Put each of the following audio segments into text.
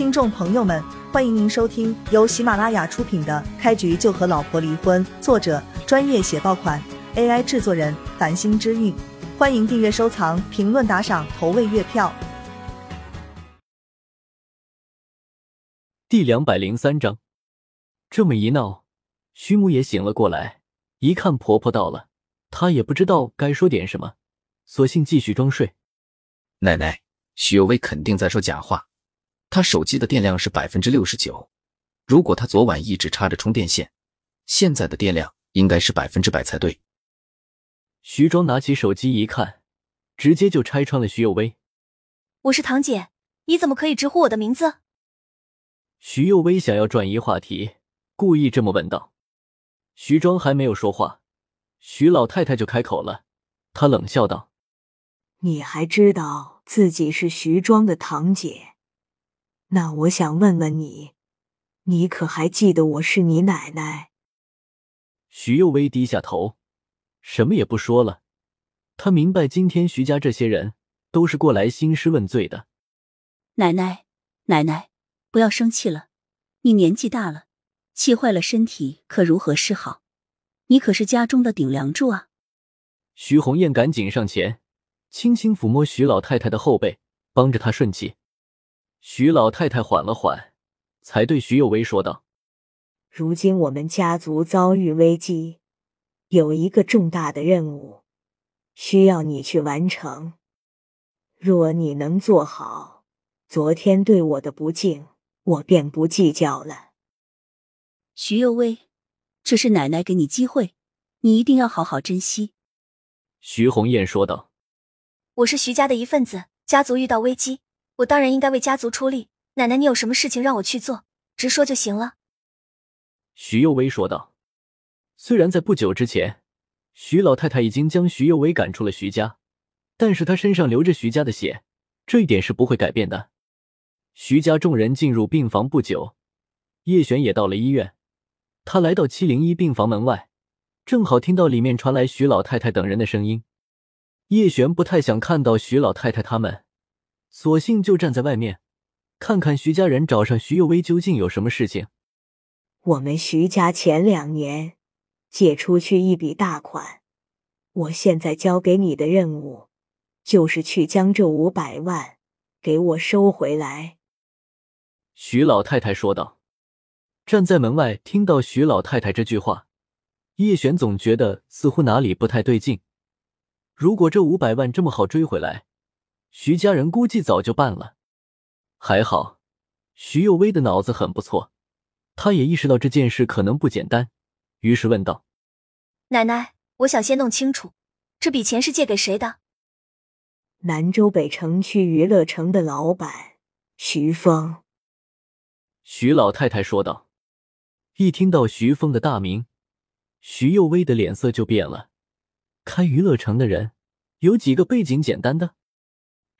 听众朋友们，欢迎您收听由喜马拉雅出品的《开局就和老婆离婚》，作者专业写爆款，AI 制作人繁星之韵。欢迎订阅、收藏、评论、打赏、投喂月票。第两百零三章，这么一闹，徐母也醒了过来，一看婆婆到了，她也不知道该说点什么，索性继续装睡。奶奶，徐有为肯定在说假话。他手机的电量是百分之六十九，如果他昨晚一直插着充电线，现在的电量应该是百分之百才对。徐庄拿起手机一看，直接就拆穿了徐有为：“我是堂姐，你怎么可以直呼我的名字？”徐有为想要转移话题，故意这么问道。徐庄还没有说话，徐老太太就开口了，她冷笑道：“你还知道自己是徐庄的堂姐？”那我想问问你，你可还记得我是你奶奶？徐幼薇低下头，什么也不说了。他明白今天徐家这些人都是过来兴师问罪的。奶奶，奶奶，不要生气了。你年纪大了，气坏了身体，可如何是好？你可是家中的顶梁柱啊！徐红艳赶紧上前，轻轻抚摸徐老太太的后背，帮着她顺气。徐老太太缓了缓，才对徐有为说道：“如今我们家族遭遇危机，有一个重大的任务需要你去完成。若你能做好，昨天对我的不敬，我便不计较了。”徐有为，这是奶奶给你机会，你一定要好好珍惜。”徐红艳说道。“我是徐家的一份子，家族遇到危机。”我当然应该为家族出力，奶奶，你有什么事情让我去做，直说就行了。”徐幼薇说道。虽然在不久之前，徐老太太已经将徐幼薇赶出了徐家，但是她身上流着徐家的血，这一点是不会改变的。徐家众人进入病房不久，叶璇也到了医院。他来到七零一病房门外，正好听到里面传来徐老太太等人的声音。叶璇不太想看到徐老太太他们。索性就站在外面，看看徐家人找上徐幼薇究竟有什么事情。我们徐家前两年借出去一笔大款，我现在交给你的任务，就是去将这五百万给我收回来。”徐老太太说道。站在门外听到徐老太太这句话，叶璇总觉得似乎哪里不太对劲。如果这五百万这么好追回来，徐家人估计早就办了，还好，徐幼薇的脑子很不错，他也意识到这件事可能不简单，于是问道：“奶奶，我想先弄清楚，这笔钱是借给谁的？”南州北城区娱乐城的老板徐峰。徐老太太说道。一听到徐峰的大名，徐幼薇的脸色就变了。开娱乐城的人有几个背景简单的？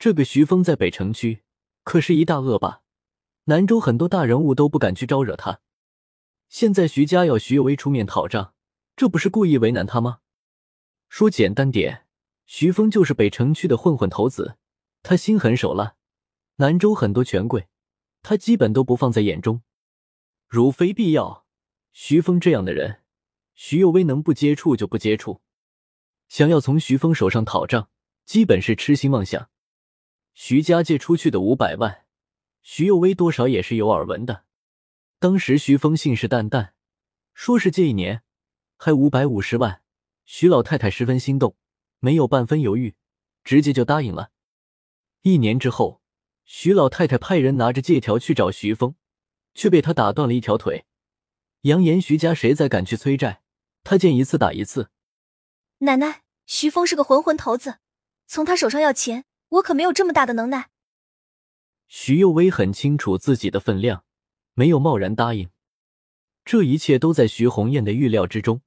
这个徐峰在北城区可是一大恶霸，南州很多大人物都不敢去招惹他。现在徐家要徐有为出面讨账，这不是故意为难他吗？说简单点，徐峰就是北城区的混混头子，他心狠手辣，南州很多权贵他基本都不放在眼中。如非必要，徐峰这样的人，徐有为能不接触就不接触。想要从徐峰手上讨账，基本是痴心妄想。徐家借出去的五百万，徐幼薇多少也是有耳闻的。当时徐峰信誓旦旦，说是借一年，还五百五十万。徐老太太十分心动，没有半分犹豫，直接就答应了。一年之后，徐老太太派人拿着借条去找徐峰，却被他打断了一条腿，扬言徐家谁再敢去催债，他见一次打一次。奶奶，徐峰是个混混头子，从他手上要钱。我可没有这么大的能耐。徐幼薇很清楚自己的分量，没有贸然答应。这一切都在徐红艳的预料之中。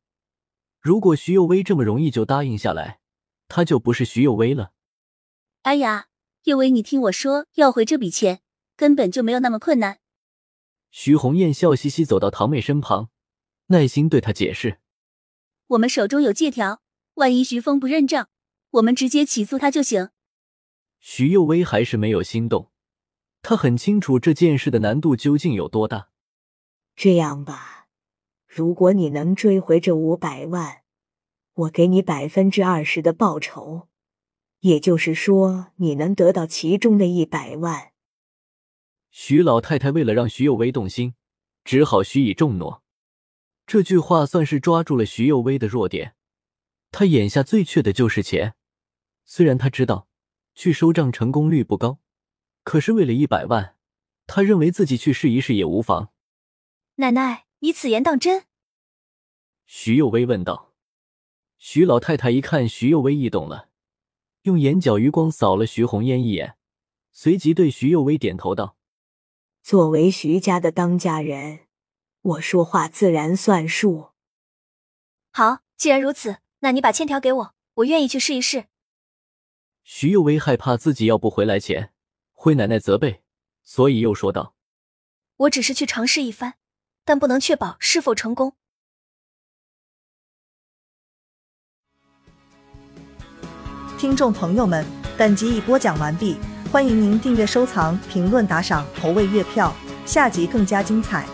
如果徐幼薇这么容易就答应下来，她就不是徐幼薇了。哎呀，幼薇，你听我说，要回这笔钱根本就没有那么困难。徐红艳笑嘻嘻走到堂妹身旁，耐心对她解释：“我们手中有借条，万一徐峰不认账，我们直接起诉他就行。”徐幼薇还是没有心动，他很清楚这件事的难度究竟有多大。这样吧，如果你能追回这五百万，我给你百分之二十的报酬，也就是说，你能得到其中的一百万。徐老太太为了让徐有为动心，只好许以重诺。这句话算是抓住了徐有为的弱点。他眼下最缺的就是钱，虽然他知道去收账成功率不高。可是为了一百万，他认为自己去试一试也无妨。奶奶，你此言当真？徐幼薇问道。徐老太太一看徐幼薇异动了，用眼角余光扫了徐红烟一眼，随即对徐幼薇点头道：“作为徐家的当家人，我说话自然算数。好，既然如此，那你把欠条给我，我愿意去试一试。”徐幼薇害怕自己要不回来钱。会奶奶责备，所以又说道：“我只是去尝试一番，但不能确保是否成功。”听众朋友们，本集已播讲完毕，欢迎您订阅、收藏、评论、打赏、投喂月票，下集更加精彩。